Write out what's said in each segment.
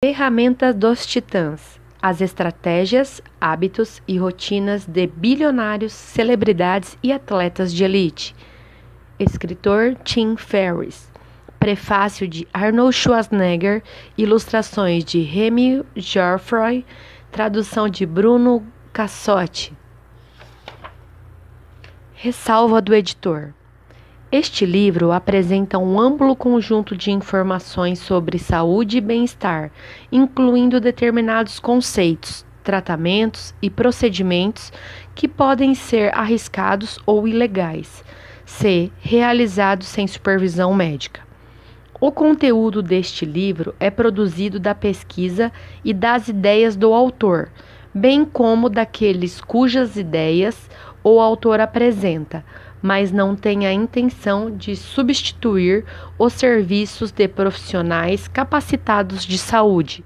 Ferramentas dos Titãs: As estratégias, hábitos e rotinas de bilionários, celebridades e atletas de elite. Escritor Tim Ferriss. Prefácio de Arnold Schwarzenegger, ilustrações de Remy Geoffroy, tradução de Bruno Cassotti. Ressalva do editor. Este livro apresenta um amplo conjunto de informações sobre saúde e bem-estar, incluindo determinados conceitos, tratamentos e procedimentos que podem ser arriscados ou ilegais, se realizados sem supervisão médica. O conteúdo deste livro é produzido da pesquisa e das ideias do autor, bem como daqueles cujas ideias o autor apresenta mas não tem a intenção de substituir os serviços de profissionais capacitados de saúde.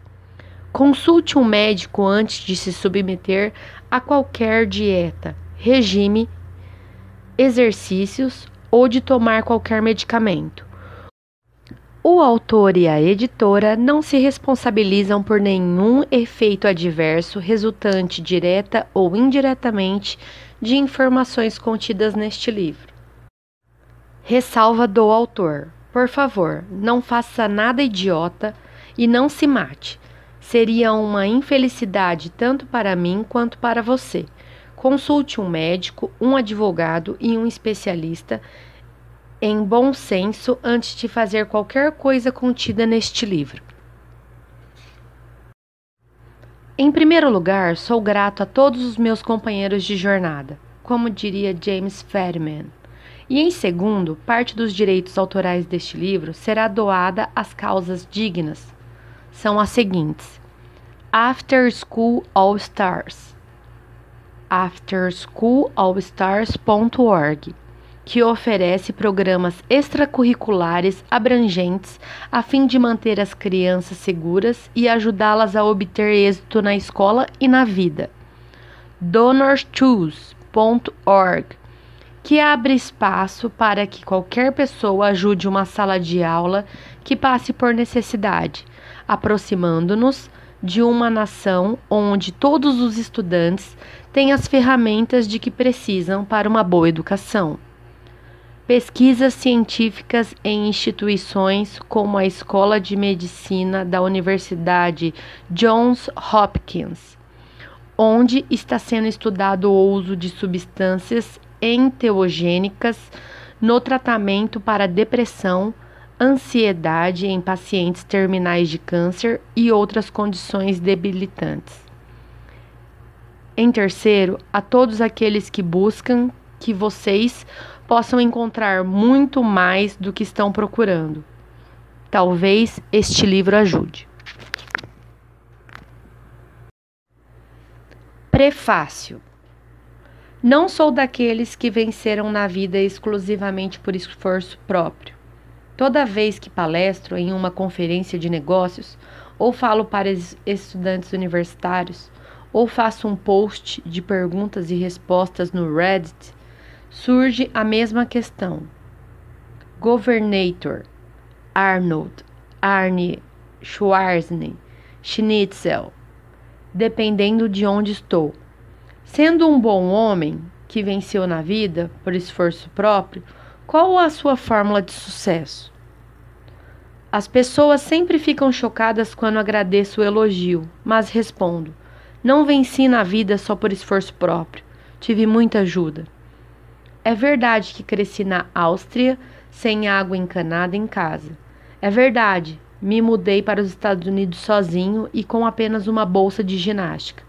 Consulte um médico antes de se submeter a qualquer dieta, regime, exercícios ou de tomar qualquer medicamento. O autor e a editora não se responsabilizam por nenhum efeito adverso resultante direta ou indiretamente de informações contidas neste livro. Ressalva do autor: Por favor, não faça nada idiota e não se mate. Seria uma infelicidade tanto para mim quanto para você. Consulte um médico, um advogado e um especialista em bom senso antes de fazer qualquer coisa contida neste livro. Em primeiro lugar, sou grato a todos os meus companheiros de jornada, como diria James Fadiman. E em segundo, parte dos direitos autorais deste livro será doada às causas dignas. São as seguintes: After School All Stars, afterschoolallstars.org, que oferece programas extracurriculares abrangentes a fim de manter as crianças seguras e ajudá-las a obter êxito na escola e na vida. DonorsChoose.org, que abre espaço para que qualquer pessoa ajude uma sala de aula que passe por necessidade, aproximando-nos de uma nação onde todos os estudantes têm as ferramentas de que precisam para uma boa educação. Pesquisas científicas em instituições como a Escola de Medicina da Universidade Johns Hopkins, onde está sendo estudado o uso de substâncias enteogênicas no tratamento para depressão, ansiedade em pacientes terminais de câncer e outras condições debilitantes. Em terceiro, a todos aqueles que buscam que vocês possam encontrar muito mais do que estão procurando. Talvez este livro ajude. Prefácio Não sou daqueles que venceram na vida exclusivamente por esforço próprio. Toda vez que palestro em uma conferência de negócios, ou falo para estudantes universitários, ou faço um post de perguntas e respostas no Reddit, surge a mesma questão. Governator, Arnold, Arne, Schwarzenegger, Schnitzel, dependendo de onde estou. Sendo um bom homem que venceu na vida por esforço próprio, qual a sua fórmula de sucesso? As pessoas sempre ficam chocadas quando agradeço o elogio, mas respondo: não venci na vida só por esforço próprio. Tive muita ajuda. É verdade que cresci na Áustria sem água encanada em casa. É verdade, me mudei para os Estados Unidos sozinho e com apenas uma bolsa de ginástica.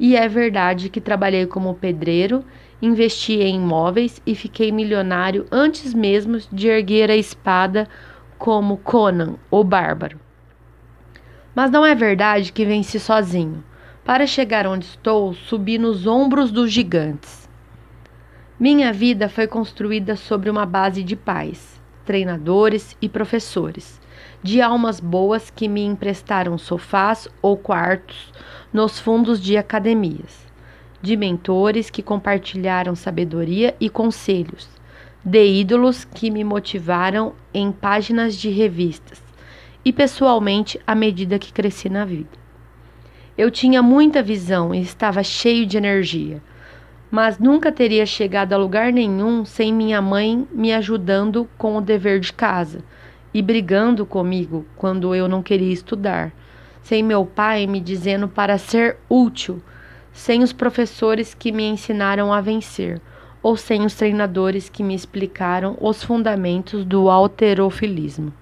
E é verdade que trabalhei como pedreiro, investi em imóveis e fiquei milionário antes mesmo de erguer a espada como Conan, o bárbaro. Mas não é verdade que venci sozinho. Para chegar onde estou, subi nos ombros dos gigantes. Minha vida foi construída sobre uma base de pais, treinadores e professores, de almas boas que me emprestaram sofás ou quartos nos fundos de academias, de mentores que compartilharam sabedoria e conselhos, de ídolos que me motivaram em páginas de revistas e pessoalmente à medida que cresci na vida. Eu tinha muita visão e estava cheio de energia, mas nunca teria chegado a lugar nenhum sem minha mãe me ajudando com o dever de casa e brigando comigo quando eu não queria estudar, sem meu pai me dizendo para ser útil, sem os professores que me ensinaram a vencer ou sem os treinadores que me explicaram os fundamentos do alterofilismo.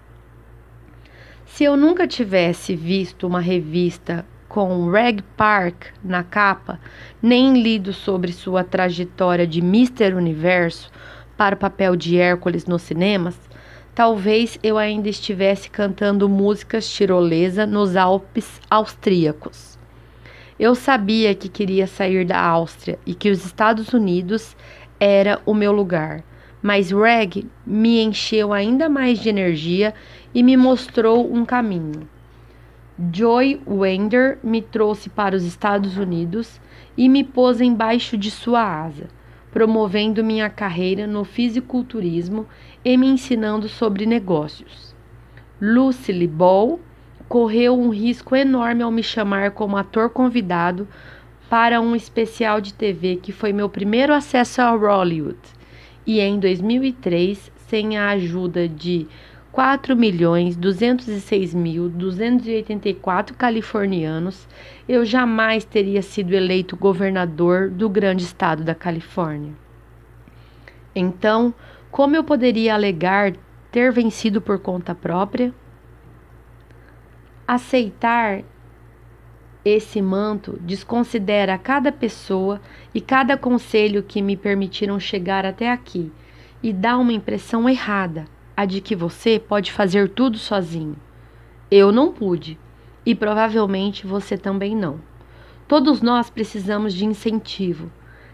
Se eu nunca tivesse visto uma revista com Reg Park na capa, nem lido sobre sua trajetória de Mister Universo para o papel de Hércules nos cinemas, talvez eu ainda estivesse cantando músicas tirolesa nos Alpes austríacos. Eu sabia que queria sair da Áustria e que os Estados Unidos era o meu lugar. Mas Reg me encheu ainda mais de energia e me mostrou um caminho. Joy Wender me trouxe para os Estados Unidos e me pôs embaixo de sua asa, promovendo minha carreira no fisiculturismo e me ensinando sobre negócios. Lucille Ball correu um risco enorme ao me chamar como ator convidado para um especial de TV que foi meu primeiro acesso ao Hollywood. E em 2003, sem a ajuda de 4.206.284 californianos, eu jamais teria sido eleito governador do grande estado da Califórnia. Então, como eu poderia alegar ter vencido por conta própria? Aceitar esse manto desconsidera cada pessoa e cada conselho que me permitiram chegar até aqui e dá uma impressão errada, a de que você pode fazer tudo sozinho. Eu não pude e provavelmente você também não. Todos nós precisamos de incentivo.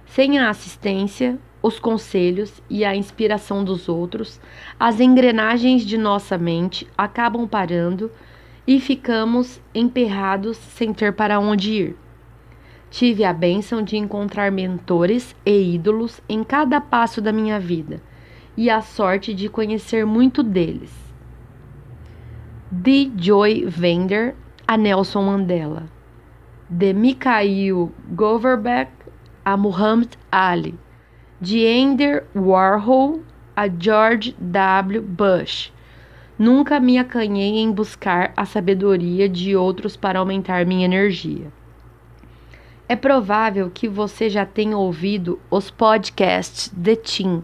Sem a assistência, os conselhos e a inspiração dos outros, as engrenagens de nossa mente acabam parando e ficamos emperrados sem ter para onde ir. Tive a bênção de encontrar mentores e ídolos em cada passo da minha vida e a sorte de conhecer muito deles. De Joy Vender a Nelson Mandela, de Mikhail Goverbeck a Muhammad Ali, de Andy Warhol a George W. Bush Nunca me acanhei em buscar a sabedoria de outros para aumentar minha energia. É provável que você já tenha ouvido os podcasts de Tim.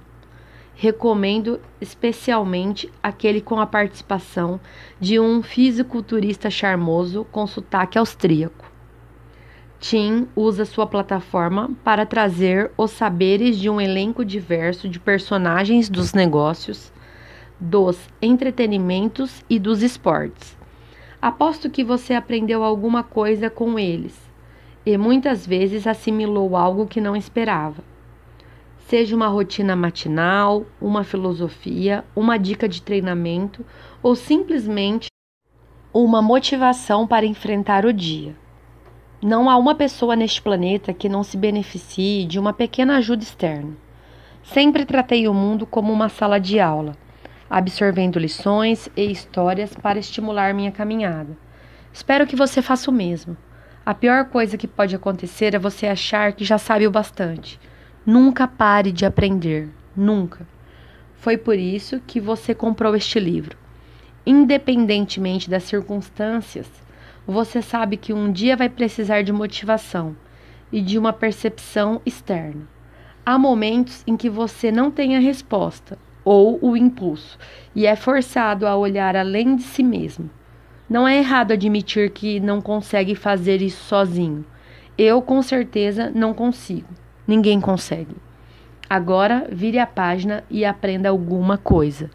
Recomendo especialmente aquele com a participação de um fisiculturista charmoso com sotaque austríaco. Tim usa sua plataforma para trazer os saberes de um elenco diverso de personagens dos negócios dos entretenimentos e dos esportes. Aposto que você aprendeu alguma coisa com eles e muitas vezes assimilou algo que não esperava. Seja uma rotina matinal, uma filosofia, uma dica de treinamento ou simplesmente uma motivação para enfrentar o dia. Não há uma pessoa neste planeta que não se beneficie de uma pequena ajuda externa. Sempre tratei o mundo como uma sala de aula absorvendo lições e histórias para estimular minha caminhada. Espero que você faça o mesmo. A pior coisa que pode acontecer é você achar que já sabe o bastante. Nunca pare de aprender, nunca. Foi por isso que você comprou este livro. Independentemente das circunstâncias, você sabe que um dia vai precisar de motivação e de uma percepção externa. Há momentos em que você não tem a resposta ou o impulso, e é forçado a olhar além de si mesmo. Não é errado admitir que não consegue fazer isso sozinho. Eu, com certeza, não consigo. Ninguém consegue. Agora, vire a página e aprenda alguma coisa.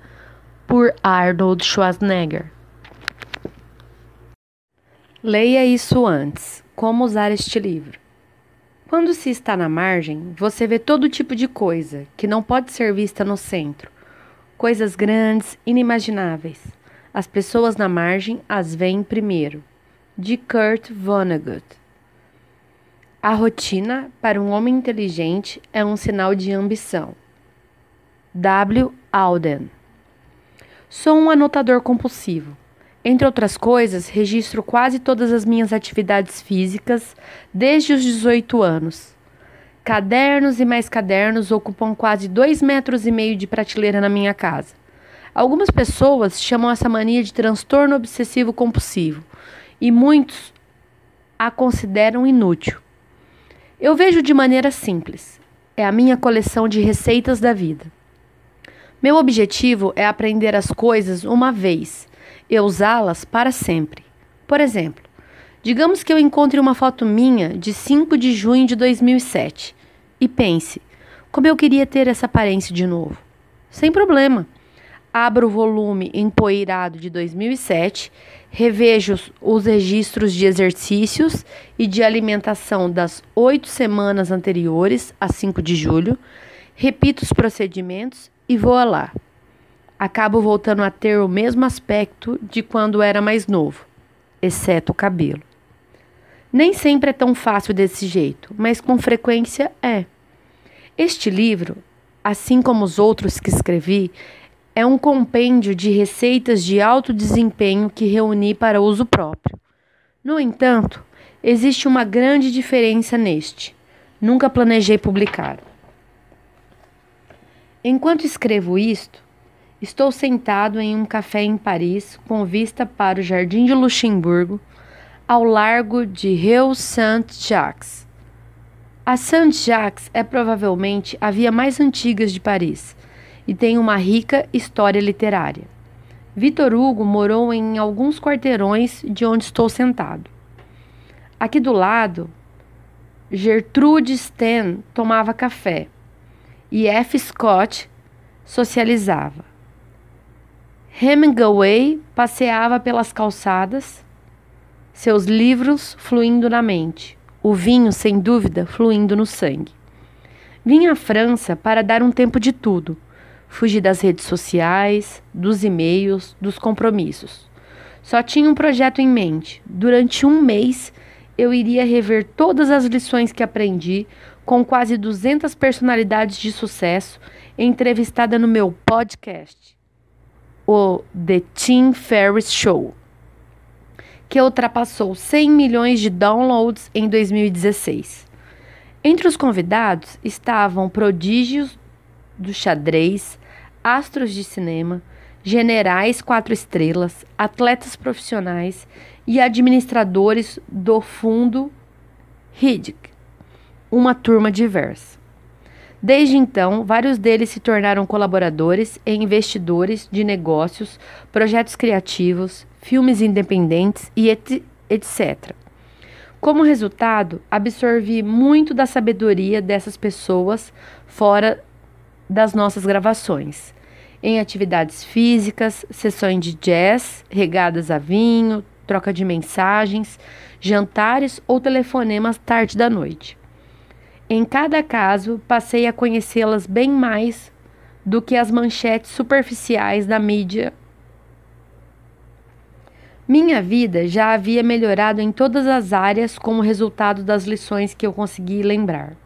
Por Arnold Schwarzenegger. Leia isso antes. Como usar este livro? Quando se está na margem, você vê todo tipo de coisa que não pode ser vista no centro coisas grandes, inimagináveis. As pessoas na margem as veem primeiro. De Kurt Vonnegut. A rotina, para um homem inteligente, é um sinal de ambição. W. Alden. Sou um anotador compulsivo. Entre outras coisas, registro quase todas as minhas atividades físicas desde os 18 anos. Cadernos e mais cadernos ocupam quase dois metros e meio de prateleira na minha casa. Algumas pessoas chamam essa mania de transtorno obsessivo compulsivo e muitos a consideram inútil. Eu vejo de maneira simples. É a minha coleção de receitas da vida. Meu objetivo é aprender as coisas uma vez e usá-las para sempre. Por exemplo, digamos que eu encontre uma foto minha de 5 de junho de 2007 e pense: como eu queria ter essa aparência de novo. Sem problema. Abro o volume empoeirado de 2007, revejo os registros de exercícios e de alimentação das oito semanas anteriores a 5 de julho, repito os procedimentos e vou lá. Acabo voltando a ter o mesmo aspecto de quando era mais novo, exceto o cabelo. Nem sempre é tão fácil desse jeito, mas com frequência é. Este livro, assim como os outros que escrevi, é um compêndio de receitas de alto desempenho que reuni para uso próprio. No entanto, existe uma grande diferença neste. Nunca planejei publicar. Enquanto escrevo isto, estou sentado em um café em Paris com vista para o Jardim de Luxemburgo, ao largo de Rio Saint-Jacques. A Saint-Jacques é provavelmente a via mais antiga de Paris e tem uma rica história literária. Vitor Hugo morou em alguns quarteirões de onde estou sentado. Aqui do lado, Gertrude Sten tomava café e F. Scott socializava. Hemingway passeava pelas calçadas, seus livros fluindo na mente, o vinho, sem dúvida, fluindo no sangue. Vim à França para dar um tempo de tudo, fugir das redes sociais, dos e-mails, dos compromissos. Só tinha um projeto em mente. Durante um mês, eu iria rever todas as lições que aprendi, com quase 200 personalidades de sucesso entrevistada no meu podcast, o The Tim Ferriss Show, que ultrapassou 100 milhões de downloads em 2016. Entre os convidados estavam prodígios do xadrez, astros de cinema, generais quatro estrelas, atletas profissionais e administradores do fundo Hidic uma turma diversa. Desde então, vários deles se tornaram colaboradores e investidores de negócios, projetos criativos, filmes independentes e etc. Como resultado, absorvi muito da sabedoria dessas pessoas fora das nossas gravações, em atividades físicas, sessões de jazz, regadas a vinho, troca de mensagens, jantares ou telefonemas tarde da noite. Em cada caso, passei a conhecê-las bem mais do que as manchetes superficiais da mídia. Minha vida já havia melhorado em todas as áreas como resultado das lições que eu consegui lembrar.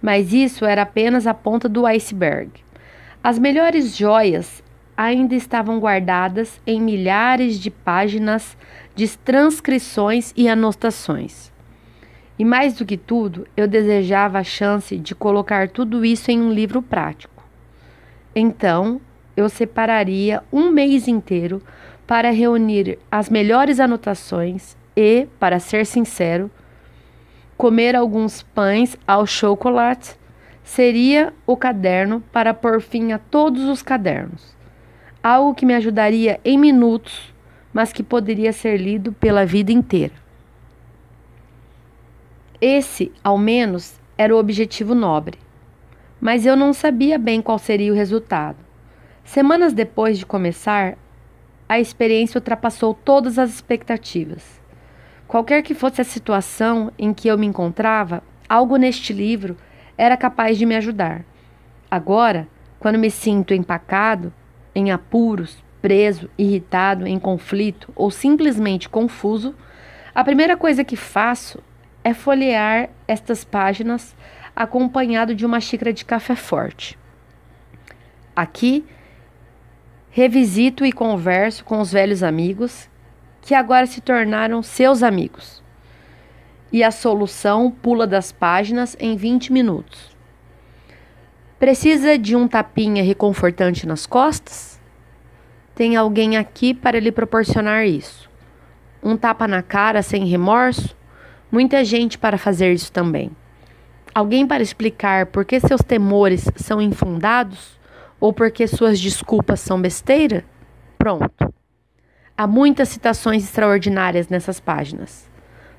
Mas isso era apenas a ponta do iceberg. As melhores joias ainda estavam guardadas em milhares de páginas de transcrições e anotações. E mais do que tudo, eu desejava a chance de colocar tudo isso em um livro prático. Então, eu separaria um mês inteiro para reunir as melhores anotações e, para ser sincero, comer alguns pães ao chocolate seria o caderno para pôr fim a todos os cadernos. Algo que me ajudaria em minutos, mas que poderia ser lido pela vida inteira. Esse, ao menos, era o objetivo nobre. Mas eu não sabia bem qual seria o resultado. Semanas depois de começar, a experiência ultrapassou todas as expectativas. Qualquer que fosse a situação em que eu me encontrava, algo neste livro era capaz de me ajudar. Agora, quando me sinto empacado, em apuros, preso, irritado, em conflito ou simplesmente confuso, a primeira coisa que faço é folhear estas páginas acompanhado de uma xícara de café forte. Aqui, revisito e converso com os velhos amigos que agora se tornaram seus amigos. E a solução pula das páginas em 20 minutos. Precisa de um tapinha reconfortante nas costas? Tem alguém aqui para lhe proporcionar isso. Um tapa na cara sem remorso? Muita gente para fazer isso também. Alguém para explicar por que seus temores são infundados ou porque suas desculpas são besteira? Pronto. Há muitas citações extraordinárias nessas páginas.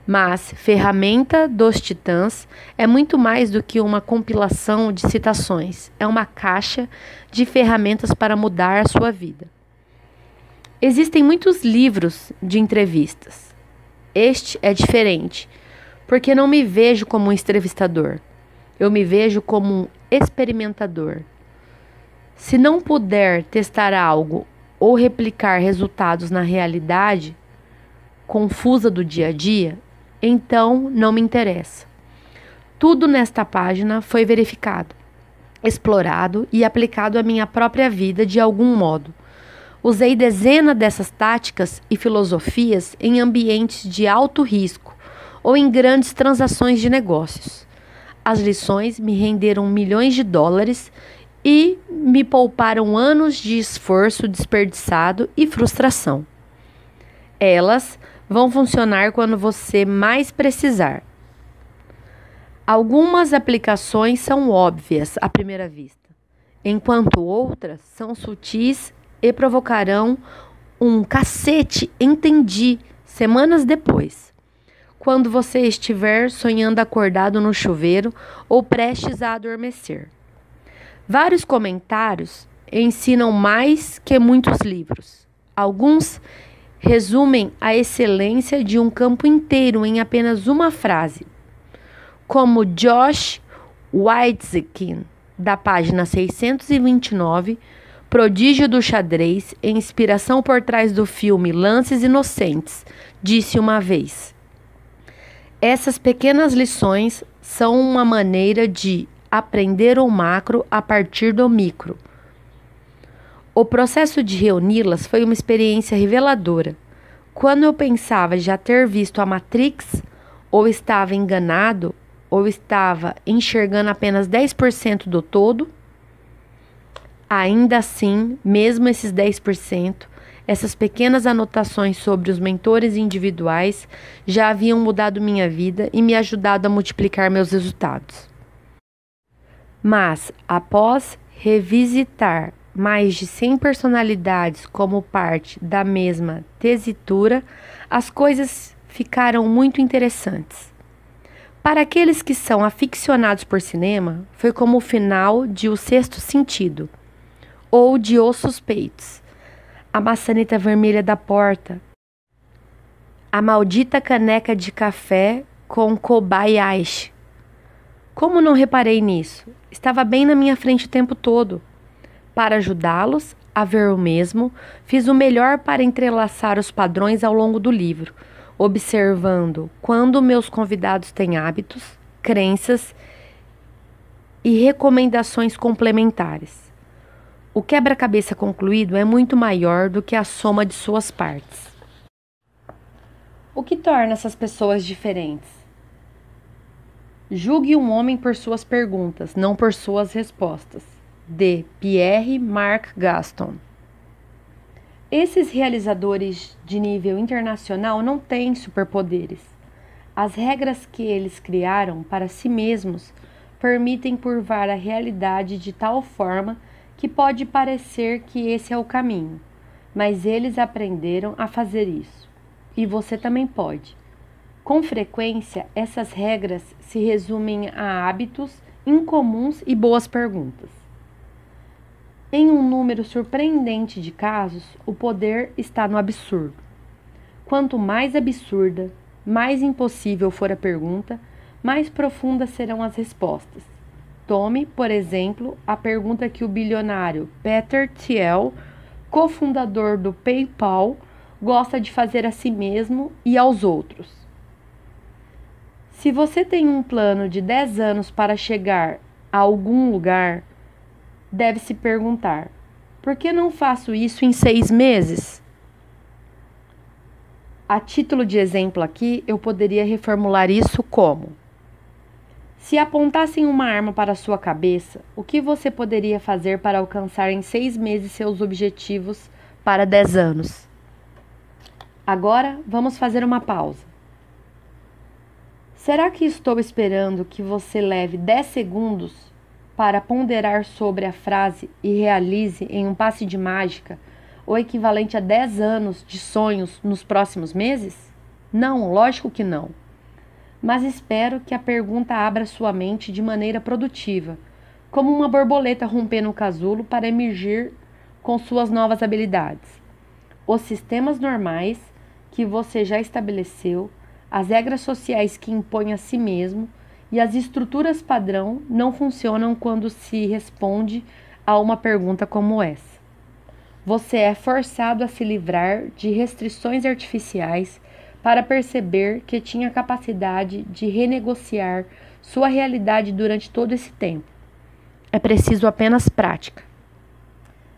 Mas Ferramenta dos Titãs é muito mais do que uma compilação de citações, é uma caixa de ferramentas para mudar a sua vida. Existem muitos livros de entrevistas. Este é diferente, porque não me vejo como um entrevistador. Eu me vejo como um experimentador. Se não puder testar algo ou replicar resultados na realidade confusa do dia a dia, então não me interessa. Tudo nesta página foi verificado, explorado e aplicado à minha própria vida de algum modo. Usei dezenas dessas táticas e filosofias em ambientes de alto risco ou em grandes transações de negócios. As lições me renderam milhões de dólares e me pouparam anos de esforço desperdiçado e frustração. Elas vão funcionar quando você mais precisar. Algumas aplicações são óbvias à primeira vista, enquanto outras são sutis e provocarão um cacete, entendi, semanas depois quando você estiver sonhando acordado no chuveiro ou prestes a adormecer. Vários comentários ensinam mais que muitos livros. Alguns resumem a excelência de um campo inteiro em apenas uma frase, como Josh Waitzkin, da página 629, prodígio do xadrez inspiração por trás do filme Lances Inocentes, disse uma vez. Essas pequenas lições são uma maneira de aprender o macro a partir do micro. O processo de reuni-las foi uma experiência reveladora. Quando eu pensava já ter visto a Matrix, ou estava enganado, ou estava enxergando apenas 10% do todo, ainda assim, mesmo esses 10%, essas pequenas anotações sobre os mentores individuais já haviam mudado minha vida e me ajudado a multiplicar meus resultados. Mas, após revisitar mais de 100 personalidades como parte da mesma tesitura, as coisas ficaram muito interessantes. Para aqueles que são aficionados por cinema, foi como o final de O Sexto Sentido ou de Os Suspeitos a maçaneta vermelha da porta, a maldita caneca de café com Kobayashi. Como não reparei nisso? Estava bem na minha frente o tempo todo. Para ajudá-los a ver o mesmo, fiz o melhor para entrelaçar os padrões ao longo do livro, observando quando meus convidados têm hábitos, crenças e recomendações complementares. O quebra-cabeça concluído é muito maior do que a soma de suas partes. O que torna essas pessoas diferentes? Julgue um homem por suas perguntas, não por suas respostas. De Pierre Marc Gaston. Esses realizadores de nível internacional não têm superpoderes. As regras que eles criaram para si mesmos permitem curvar a realidade de tal forma que pode parecer que esse é o caminho, mas eles aprenderam a fazer isso. E você também pode. Com frequência, essas regras se resumem a hábitos incomuns e boas perguntas. Em um número surpreendente de casos, o poder está no absurdo. Quanto mais absurda, mais impossível for a pergunta, mais profundas serão as respostas. Tome, por exemplo, a pergunta que o bilionário Peter Thiel, cofundador do PayPal, gosta de fazer a si mesmo e aos outros. Se você tem um plano de 10 anos para chegar a algum lugar, deve se perguntar: por que não faço isso em seis meses? A título de exemplo aqui, eu poderia reformular isso como: Se apontassem uma arma para sua cabeça, o que você poderia fazer para alcançar em seis meses seus objetivos para dez anos? Agora vamos fazer uma pausa. Será que estou esperando que você leve 10 segundos para ponderar sobre a frase e realize em um passe de mágica o equivalente a 10 anos de sonhos nos próximos meses? Não, lógico que não. Mas espero que a pergunta abra sua mente de maneira produtiva, como uma borboleta rompendo o casulo para emergir com suas novas habilidades. Os sistemas normais que você já estabeleceu, as regras sociais que impõe a si mesmo e as estruturas padrão não funcionam quando se responde a uma pergunta como essa. Você é forçado a se livrar de restrições artificiais para perceber que tinha capacidade de renegociar sua realidade durante todo esse tempo. É preciso apenas prática.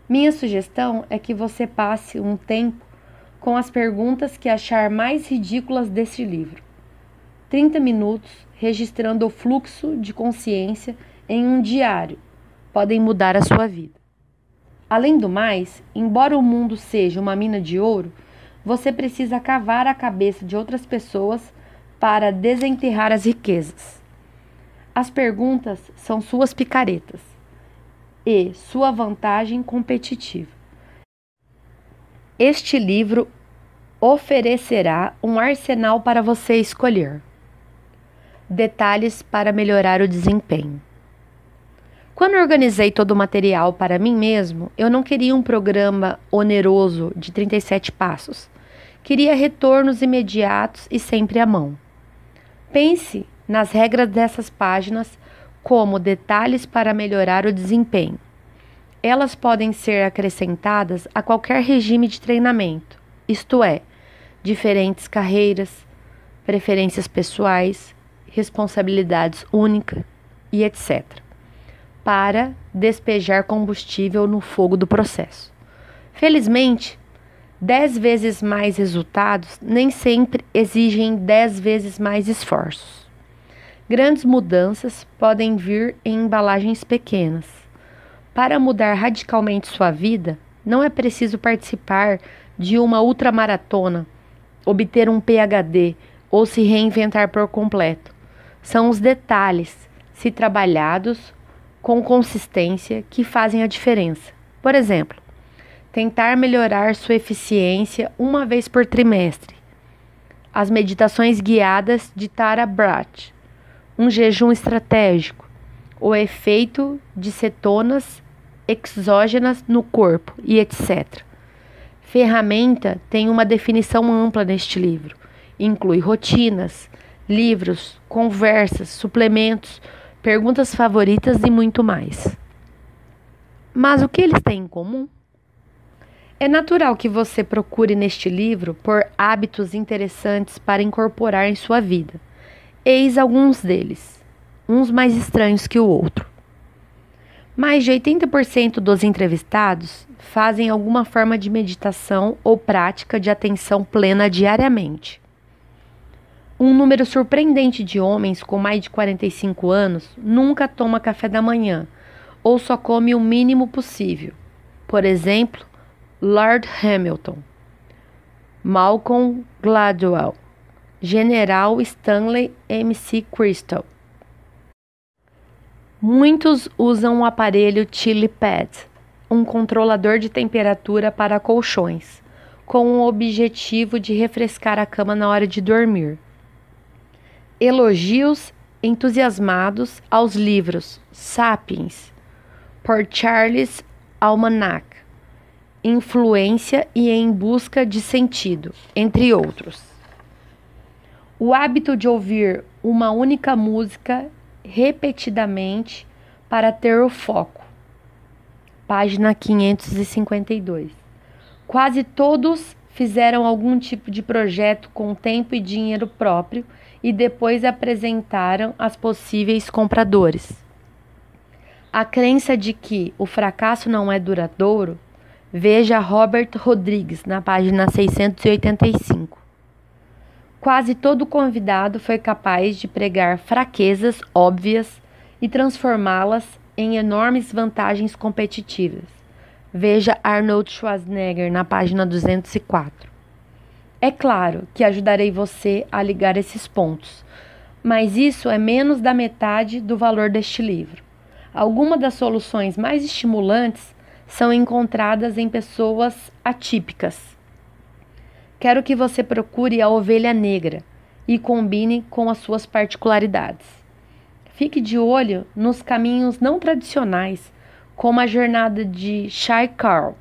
Minha sugestão é que você passe um tempo com as perguntas que achar mais ridículas deste livro. 30 minutos registrando o fluxo de consciência em um diário podem mudar a sua vida. Além do mais, embora o mundo seja uma mina de ouro, você precisa cavar a cabeça de outras pessoas para desenterrar as riquezas. As perguntas são suas picaretas e sua vantagem competitiva. Este livro oferecerá um arsenal para você escolher. Detalhes para melhorar o desempenho. Quando organizei todo o material para mim mesmo, eu não queria um programa oneroso de 37 passos. Queria retornos imediatos e sempre à mão. Pense nas regras dessas páginas como detalhes para melhorar o desempenho. Elas podem ser acrescentadas a qualquer regime de treinamento, isto é, diferentes carreiras, preferências pessoais, responsabilidades únicas e etc., para despejar combustível no fogo do processo. Felizmente, dez vezes mais resultados nem sempre exigem dez vezes mais esforços. Grandes mudanças podem vir em embalagens pequenas para mudar radicalmente sua vida, não é preciso participar de uma ultramaratona, obter um PhD ou se reinventar por completo. São os detalhes, se trabalhados com consistência, que fazem a diferença. Por exemplo, tentar melhorar sua eficiência uma vez por trimestre. As meditações guiadas de Tara Brach. Um jejum estratégico o efeito de cetonas exógenas no corpo e etc. Ferramenta tem uma definição ampla neste livro. Inclui rotinas, livros, conversas, suplementos, perguntas favoritas e muito mais. Mas o que eles têm em comum? É natural que você procure neste livro por hábitos interessantes para incorporar em sua vida. Eis alguns deles uns mais estranhos que o outro. Mais de 80% dos entrevistados fazem alguma forma de meditação ou prática de atenção plena diariamente. Um número surpreendente de homens com mais de 45 anos nunca toma café da manhã ou só come o mínimo possível. Por exemplo, Lord Hamilton, Malcolm Gladwell, General Stanley MC Crystal. Muitos usam o aparelho Chili Pad, um controlador de temperatura para colchões, com o objetivo de refrescar a cama na hora de dormir. Elogios entusiasmados aos livros Sapiens, por Charles Almanac, Influência e Em Busca de Sentido, entre outros. O hábito de ouvir uma única música repetidamente para ter o foco. Página 552. Quase todos fizeram algum tipo de projeto com tempo e dinheiro próprio e depois apresentaram as possíveis compradores. A crença de que o fracasso não é duradouro, veja Robert Rodrigues na página 685. Quase todo convidado foi capaz de pregar fraquezas óbvias e transformá-las em enormes vantagens competitivas. Veja Arnold Schwarzenegger na página 204. É claro que ajudarei você a ligar esses pontos, mas isso é menos da metade do valor deste livro. Algumas das soluções mais estimulantes são encontradas em pessoas atípicas Quero que você procure a ovelha negra e combine com as suas particularidades. Fique de olho nos caminhos não tradicionais, como a jornada de Shai Carl,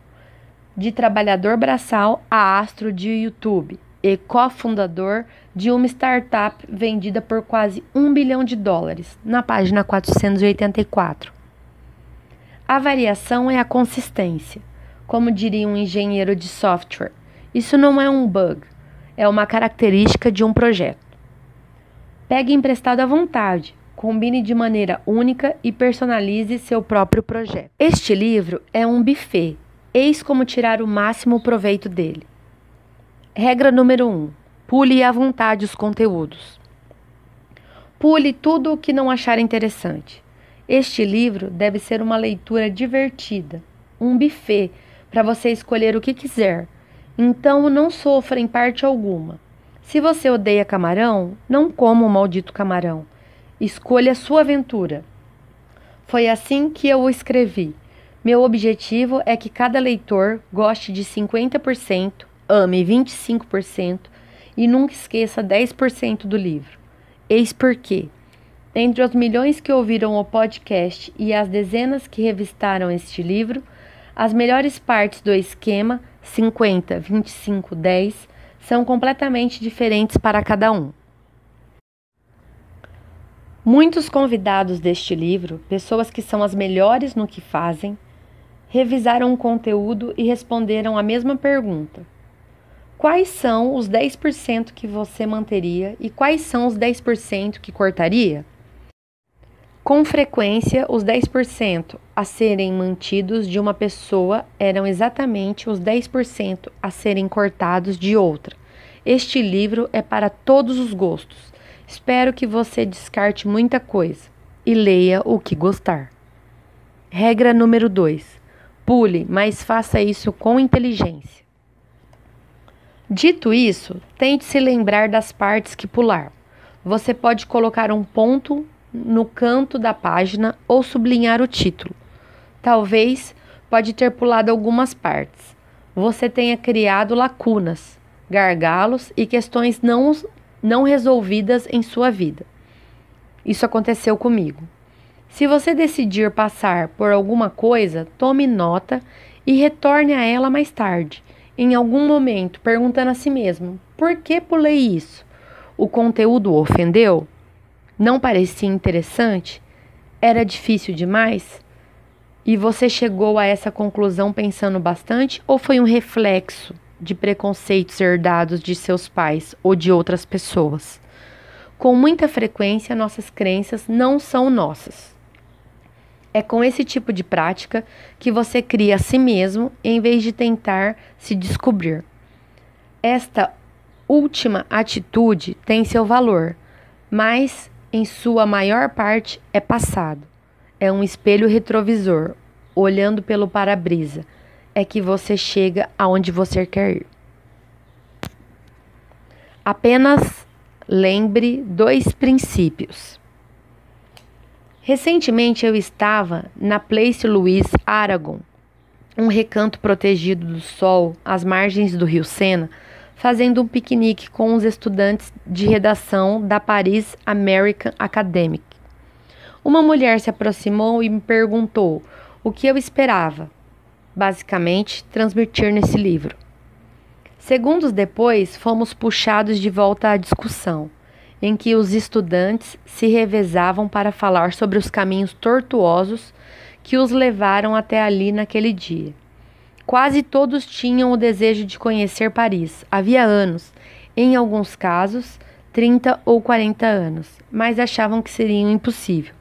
de trabalhador braçal a astro de YouTube e cofundador de uma startup vendida por quase um bilhão de dólares, na página 484. A variação é a consistência, como diria um engenheiro de software. Isso não é um bug, é uma característica de um projeto. Pegue emprestado à vontade, combine de maneira única e personalize seu próprio projeto. Este livro é um buffet, eis como tirar o máximo proveito dele. Regra número 1: um, pule à vontade os conteúdos. Pule tudo o que não achar interessante. Este livro deve ser uma leitura divertida, um buffet para você escolher o que quiser então não sofra em parte alguma. Se você odeia camarão, não coma o maldito camarão. Escolha sua aventura. Foi assim que eu o escrevi. Meu objetivo é que cada leitor goste de 50%, ame 25% e nunca esqueça 10% do livro. Eis porquê. Entre os milhões que ouviram o podcast e as dezenas que revistaram este livro, as melhores partes do esquema 50, 25, 10 são completamente diferentes para cada um. Muitos convidados deste livro, pessoas que são as melhores no que fazem, revisaram o conteúdo e responderam a mesma pergunta: Quais são os 10% que você manteria e quais são os 10% que cortaria? Com frequência, os 10% a serem mantidos de uma pessoa eram exatamente os 10% a serem cortados de outra. Este livro é para todos os gostos. Espero que você descarte muita coisa e leia o que gostar. Regra número 2: pule, mas faça isso com inteligência. Dito isso, tente se lembrar das partes que pular. Você pode colocar um ponto no canto da página ou sublinhar o título. Talvez pode ter pulado algumas partes. Você tenha criado lacunas, gargalos e questões não, não resolvidas em sua vida. Isso aconteceu comigo. Se você decidir passar por alguma coisa, tome nota e retorne a ela mais tarde, em algum momento, perguntando a si mesmo: por que pulei isso? O conteúdo ofendeu? Não parecia interessante? Era difícil demais? E você chegou a essa conclusão pensando bastante ou foi um reflexo de preconceitos herdados de seus pais ou de outras pessoas? Com muita frequência, nossas crenças não são nossas. É com esse tipo de prática que você cria a si mesmo em vez de tentar se descobrir. Esta última atitude tem seu valor, mas em sua maior parte, é passado. É um espelho retrovisor, olhando pelo para-brisa. É que você chega aonde você quer ir. Apenas lembre dois princípios. Recentemente eu estava na Place Louis Aragon, um recanto protegido do sol às margens do rio Sena fazendo um piquenique com os estudantes de redação da Paris American Academic. Uma mulher se aproximou e me perguntou o que eu esperava, basicamente, transmitir nesse livro. Segundos depois, fomos puxados de volta à discussão, em que os estudantes se revezavam para falar sobre os caminhos tortuosos que os levaram até ali naquele dia. Quase todos tinham o desejo de conhecer Paris, havia anos, em alguns casos, 30 ou 40 anos, mas achavam que seria impossível.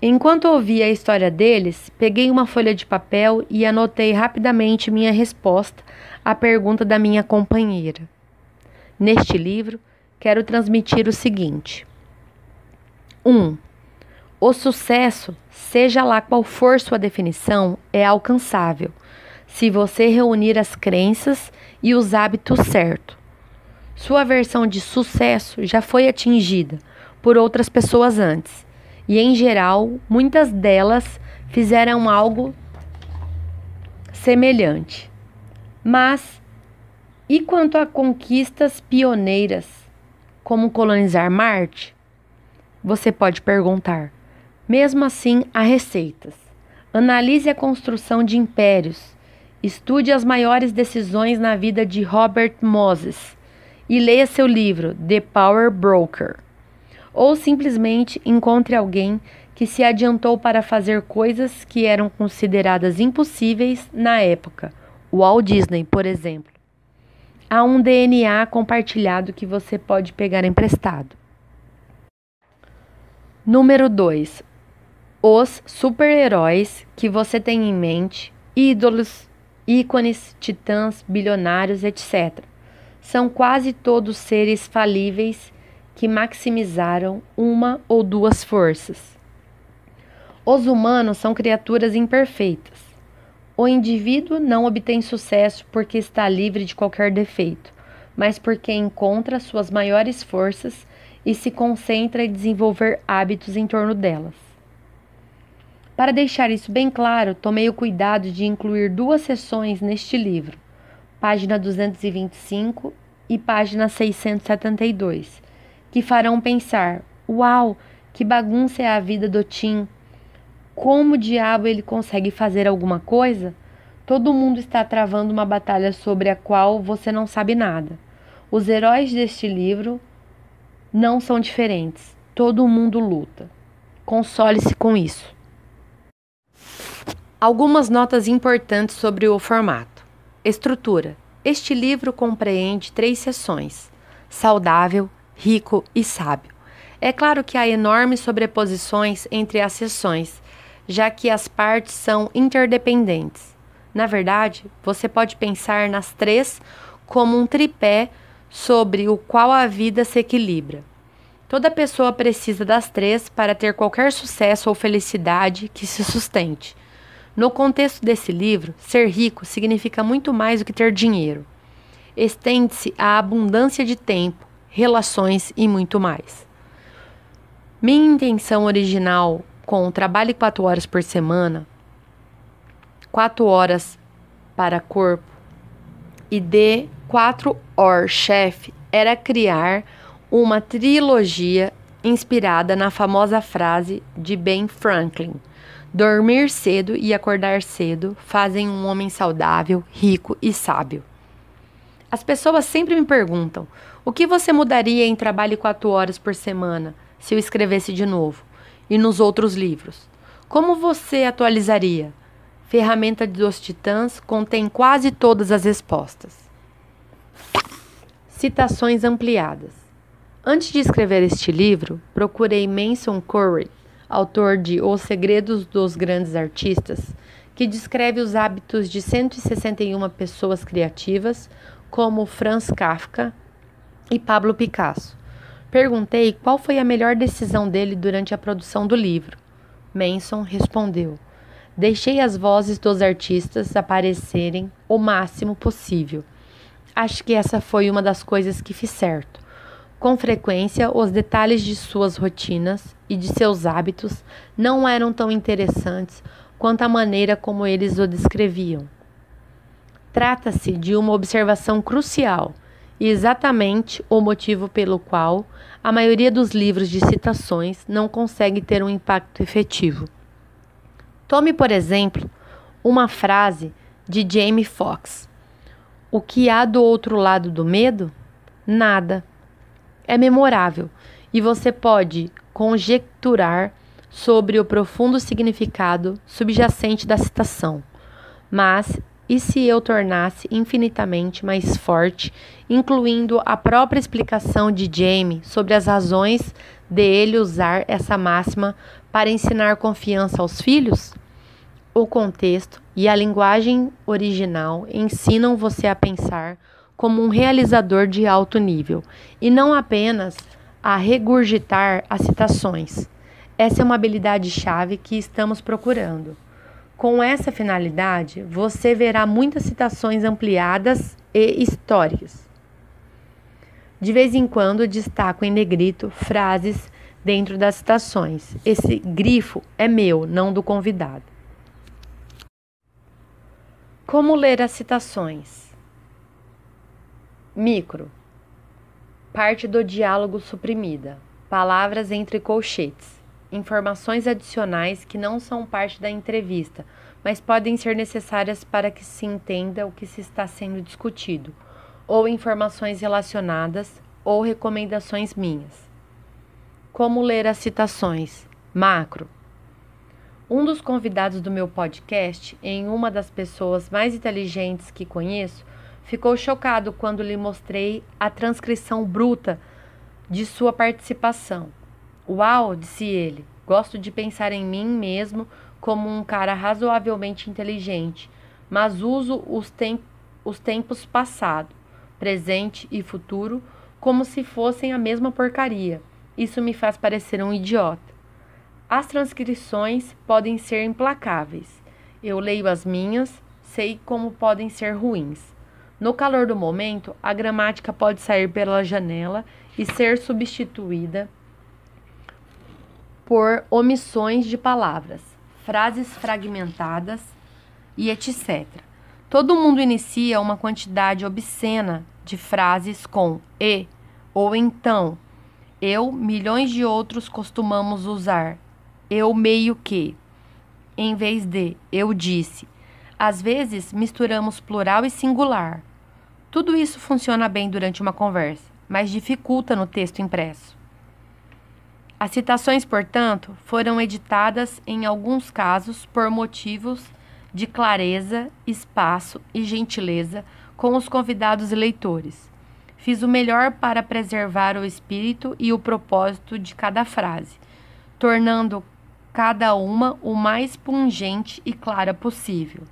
Enquanto ouvia a história deles, peguei uma folha de papel e anotei rapidamente minha resposta à pergunta da minha companheira. Neste livro, quero transmitir o seguinte: 1. Um, o sucesso, seja lá qual for sua definição, é alcançável se você reunir as crenças e os hábitos certos. Sua versão de sucesso já foi atingida por outras pessoas antes, e em geral, muitas delas fizeram algo semelhante. Mas e quanto a conquistas pioneiras, como colonizar Marte? Você pode perguntar. Mesmo assim, há receitas. Analise a construção de impérios. Estude as maiores decisões na vida de Robert Moses e leia seu livro The Power Broker. Ou simplesmente encontre alguém que se adiantou para fazer coisas que eram consideradas impossíveis na época. Walt Disney, por exemplo. Há um DNA compartilhado que você pode pegar emprestado. Número 2. Os super-heróis que você tem em mente, ídolos, ícones, titãs, bilionários, etc são quase todos seres falíveis que maximizaram uma ou duas forças. Os humanos são criaturas imperfeitas. O indivíduo não obtém sucesso porque está livre de qualquer defeito, mas porque encontra suas maiores forças e se concentra em desenvolver hábitos em torno delas. Para deixar isso bem claro, tomei o cuidado de incluir duas sessões neste livro página 225 e página 672, que farão pensar: uau, que bagunça é a vida do Tim! Como diabo ele consegue fazer alguma coisa? Todo mundo está travando uma batalha sobre a qual você não sabe nada. Os heróis deste livro não são diferentes. Todo mundo luta. Console-se com isso. Algumas notas importantes sobre o formato. Estrutura. Este livro compreende três seções: saudável, rico e sábio. É claro que há enormes sobreposições entre as seções, já que as partes são interdependentes. Na verdade, você pode pensar nas três como um tripé sobre o qual a vida se equilibra. Toda pessoa precisa das três para ter qualquer sucesso ou felicidade que se sustente. No contexto desse livro, ser rico significa muito mais do que ter dinheiro. Estende-se à abundância de tempo, relações e muito mais. Minha intenção original com o trabalho quatro horas por semana, quatro horas para corpo e de quatro horas chefe era criar uma trilogia inspirada na famosa frase de Ben Franklin Dormir cedo e acordar cedo fazem um homem saudável, rico e sábio. As pessoas sempre me perguntam: o que você mudaria em trabalho quatro horas por semana se eu escrevesse de novo? E nos outros livros? Como você atualizaria? Ferramenta dos Titãs contém quase todas as respostas. Citações ampliadas. Antes de escrever este livro, procurei Manson Curry autor de Os Segredos dos Grandes Artistas, que descreve os hábitos de 161 pessoas criativas, como Franz Kafka e Pablo Picasso. Perguntei qual foi a melhor decisão dele durante a produção do livro. Manson respondeu: Deixei as vozes dos artistas aparecerem o máximo possível. Acho que essa foi uma das coisas que fiz certo. Com frequência, os detalhes de suas rotinas e de seus hábitos não eram tão interessantes quanto a maneira como eles o descreviam. Trata-se de uma observação crucial e exatamente o motivo pelo qual a maioria dos livros de citações não consegue ter um impacto efetivo. Tome, por exemplo, uma frase de Jamie Foxx: O que há do outro lado do medo? Nada é memorável e você pode conjecturar sobre o profundo significado subjacente da citação. Mas e se eu tornasse infinitamente mais forte, incluindo a própria explicação de Jamie sobre as razões de ele usar essa máxima para ensinar confiança aos filhos? O contexto e a linguagem original ensinam você a pensar como um realizador de alto nível e não apenas a regurgitar as citações. Essa é uma habilidade-chave que estamos procurando. Com essa finalidade, você verá muitas citações ampliadas e históricas. De vez em quando destaco em negrito frases dentro das citações. Esse grifo é meu, não do convidado. Como ler as citações? Micro. Parte do diálogo suprimida. Palavras entre colchetes. Informações adicionais que não são parte da entrevista, mas podem ser necessárias para que se entenda o que se está sendo discutido, ou informações relacionadas ou recomendações minhas. Como ler as citações? Macro. Um dos convidados do meu podcast, em uma das pessoas mais inteligentes que conheço, ficou chocado quando lhe mostrei a transcrição bruta de sua participação. Uau, disse ele, gosto de pensar em mim mesmo como um cara razoavelmente inteligente, mas uso os, tem os tempos passado, presente e futuro como se fossem a mesma porcaria. Isso me faz parecer um idiota. As transcrições podem ser implacáveis. Eu leio as minhas, sei como podem ser ruins. No calor do momento, a gramática pode sair pela janela e ser substituída por omissões de palavras, frases fragmentadas e etc. Todo mundo inicia uma quantidade obscena de frases com e ou então. Eu, milhões de outros costumamos usar eu meio que, em vez de eu disse. Às vezes misturamos plural e singular. Tudo isso funciona bem durante uma conversa, mas dificulta no texto impresso. As citações, portanto, foram editadas em alguns casos por motivos de clareza, espaço e gentileza com os convidados e leitores. Fiz o melhor para preservar o espírito e o propósito de cada frase, tornando cada uma o mais pungente e clara possível.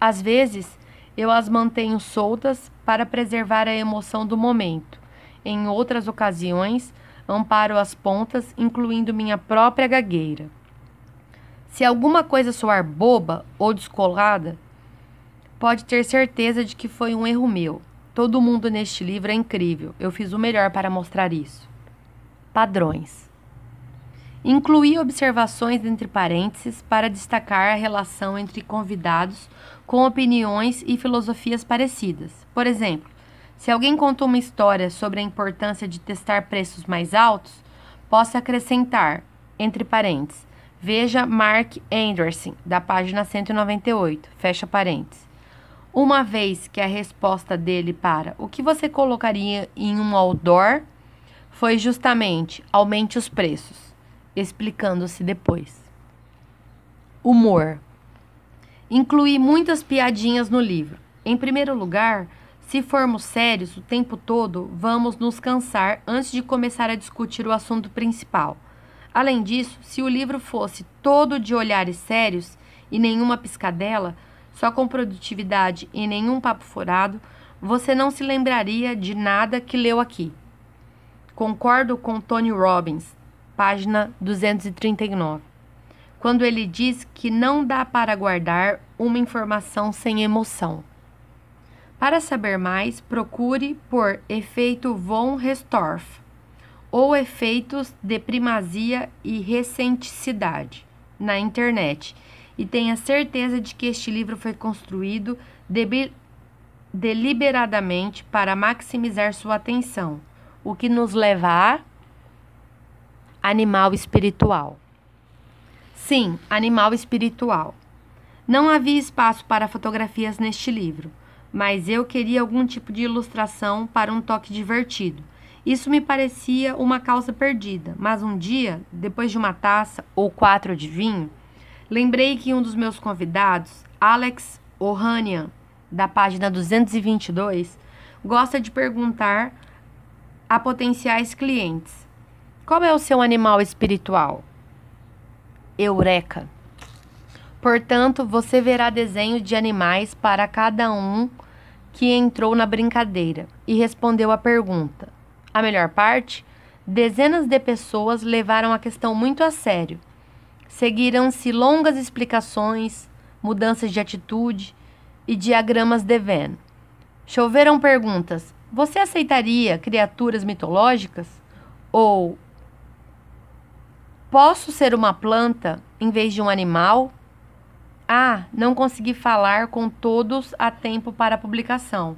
Às vezes, eu as mantenho soltas para preservar a emoção do momento. Em outras ocasiões, amparo as pontas, incluindo minha própria gagueira. Se alguma coisa soar boba ou descolada, pode ter certeza de que foi um erro meu. Todo mundo neste livro é incrível. Eu fiz o melhor para mostrar isso. Padrões. Incluí observações entre parênteses para destacar a relação entre convidados com opiniões e filosofias parecidas. Por exemplo, se alguém contou uma história sobre a importância de testar preços mais altos, posso acrescentar, entre parênteses, veja Mark Anderson, da página 198, fecha parênteses. Uma vez que a resposta dele para o que você colocaria em um outdoor foi justamente aumente os preços explicando-se depois. Humor. Incluí muitas piadinhas no livro. Em primeiro lugar, se formos sérios o tempo todo, vamos nos cansar antes de começar a discutir o assunto principal. Além disso, se o livro fosse todo de olhares sérios e nenhuma piscadela, só com produtividade e nenhum papo furado, você não se lembraria de nada que leu aqui. Concordo com Tony Robbins página 239, quando ele diz que não dá para guardar uma informação sem emoção. Para saber mais, procure por efeito von Restorff ou efeitos de primazia e recenticidade na internet e tenha certeza de que este livro foi construído deliberadamente para maximizar sua atenção, o que nos leva a Animal espiritual. Sim, animal espiritual. Não havia espaço para fotografias neste livro, mas eu queria algum tipo de ilustração para um toque divertido. Isso me parecia uma causa perdida, mas um dia, depois de uma taça ou quatro de vinho, lembrei que um dos meus convidados, Alex Ohanian, da página 222, gosta de perguntar a potenciais clientes qual é o seu animal espiritual? Eureka. Portanto, você verá desenhos de animais para cada um que entrou na brincadeira e respondeu à pergunta. A melhor parte? Dezenas de pessoas levaram a questão muito a sério. Seguiram-se longas explicações, mudanças de atitude e diagramas de Venn. Choveram perguntas: Você aceitaria criaturas mitológicas? Ou Posso ser uma planta em vez de um animal? Ah, não consegui falar com todos a tempo para a publicação.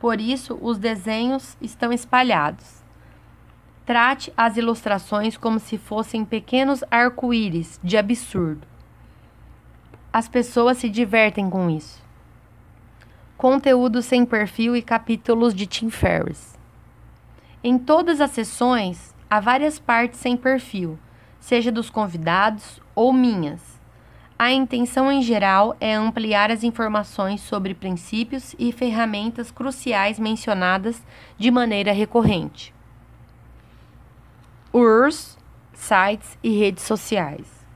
Por isso, os desenhos estão espalhados. Trate as ilustrações como se fossem pequenos arco-íris de absurdo. As pessoas se divertem com isso. Conteúdo sem perfil e capítulos de Tim Ferriss. Em todas as sessões, há várias partes sem perfil, seja dos convidados ou minhas. A intenção em geral é ampliar as informações sobre princípios e ferramentas cruciais mencionadas de maneira recorrente. URS, sites e redes sociais.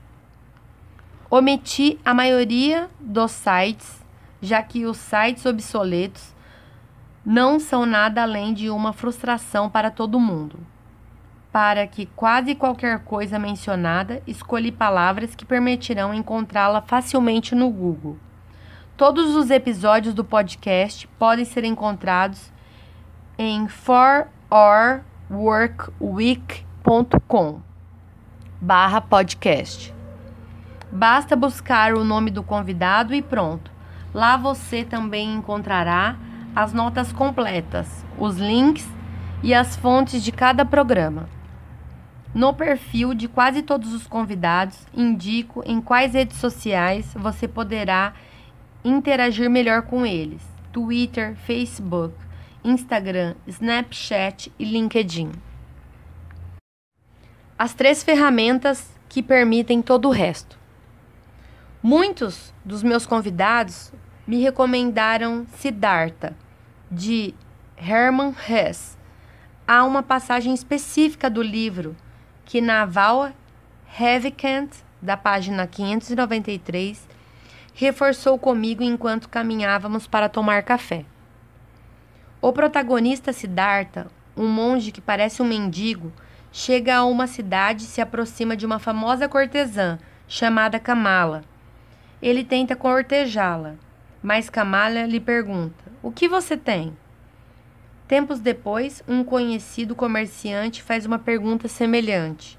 Omiti a maioria dos sites, já que os sites obsoletos não são nada além de uma frustração para todo mundo. Para que quase qualquer coisa mencionada, escolhi palavras que permitirão encontrá-la facilmente no Google. Todos os episódios do podcast podem ser encontrados em For Our Work Week com barra podcast. Basta buscar o nome do convidado e pronto. Lá você também encontrará as notas completas, os links e as fontes de cada programa. No perfil de quase todos os convidados, indico em quais redes sociais você poderá interagir melhor com eles: Twitter, Facebook, Instagram, Snapchat e LinkedIn as três ferramentas que permitem todo o resto. Muitos dos meus convidados me recomendaram Siddhartha, de Hermann Hesse. Há uma passagem específica do livro que Naval Ravikant, da página 593, reforçou comigo enquanto caminhávamos para tomar café. O protagonista Siddhartha, um monge que parece um mendigo, chega a uma cidade e se aproxima de uma famosa cortesã chamada Kamala. Ele tenta cortejá-la, mas Kamala lhe pergunta: O que você tem? Tempos depois, um conhecido comerciante faz uma pergunta semelhante: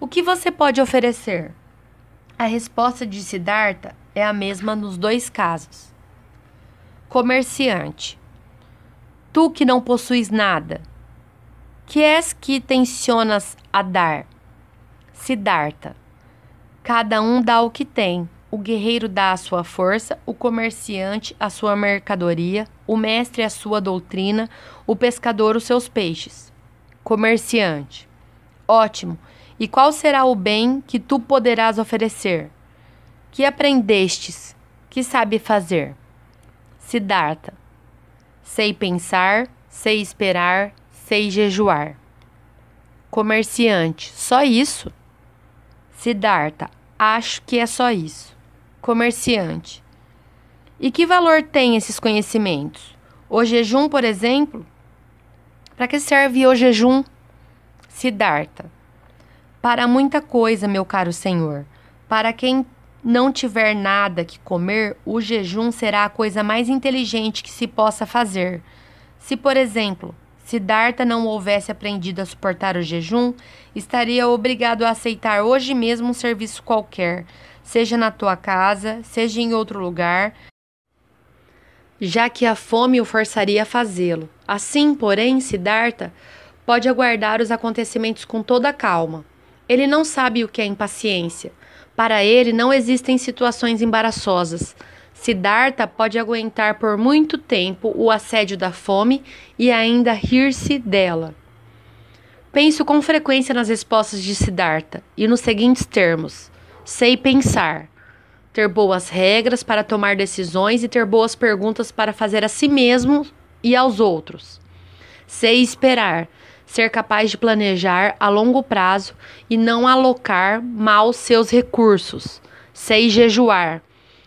O que você pode oferecer? A resposta de Siddhartha é a mesma nos dois casos. Comerciante: Tu que não possuis nada, que és que tensionas a dar? Siddhartha. Cada um dá o que tem. O guerreiro dá a sua força, o comerciante a sua mercadoria, o mestre a sua doutrina, o pescador os seus peixes. Comerciante. Ótimo. E qual será o bem que tu poderás oferecer? Que aprendestes? Que sabe fazer? Siddhartha. Sei pensar, sei esperar, sei jejuar. Comerciante, só isso? Siddhartha, acho que é só isso. Comerciante, e que valor tem esses conhecimentos? O jejum, por exemplo? Para que serve o jejum? Siddhartha, para muita coisa, meu caro senhor. Para quem não tiver nada que comer, o jejum será a coisa mais inteligente que se possa fazer. Se, por exemplo, Siddhartha não houvesse aprendido a suportar o jejum, estaria obrigado a aceitar hoje mesmo um serviço qualquer, seja na tua casa, seja em outro lugar, já que a fome o forçaria a fazê-lo. Assim, porém, Siddhartha pode aguardar os acontecimentos com toda calma. Ele não sabe o que é impaciência. Para ele, não existem situações embaraçosas. Siddhartha pode aguentar por muito tempo o assédio da fome e ainda rir-se dela. Penso com frequência nas respostas de Siddhartha e nos seguintes termos: sei pensar, ter boas regras para tomar decisões e ter boas perguntas para fazer a si mesmo e aos outros. Sei esperar, ser capaz de planejar a longo prazo e não alocar mal seus recursos. Sei jejuar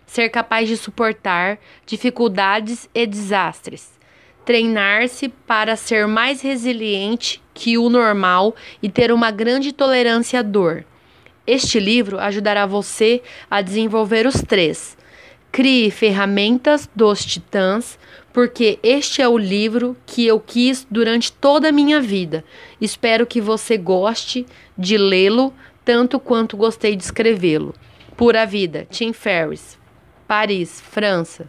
ser capaz de suportar dificuldades e desastres, treinar-se para ser mais resiliente que o normal e ter uma grande tolerância à dor. Este livro ajudará você a desenvolver os três. Crie ferramentas dos titãs, porque este é o livro que eu quis durante toda a minha vida. Espero que você goste de lê-lo tanto quanto gostei de escrevê-lo. Pura Vida, Tim Ferriss, Paris, França.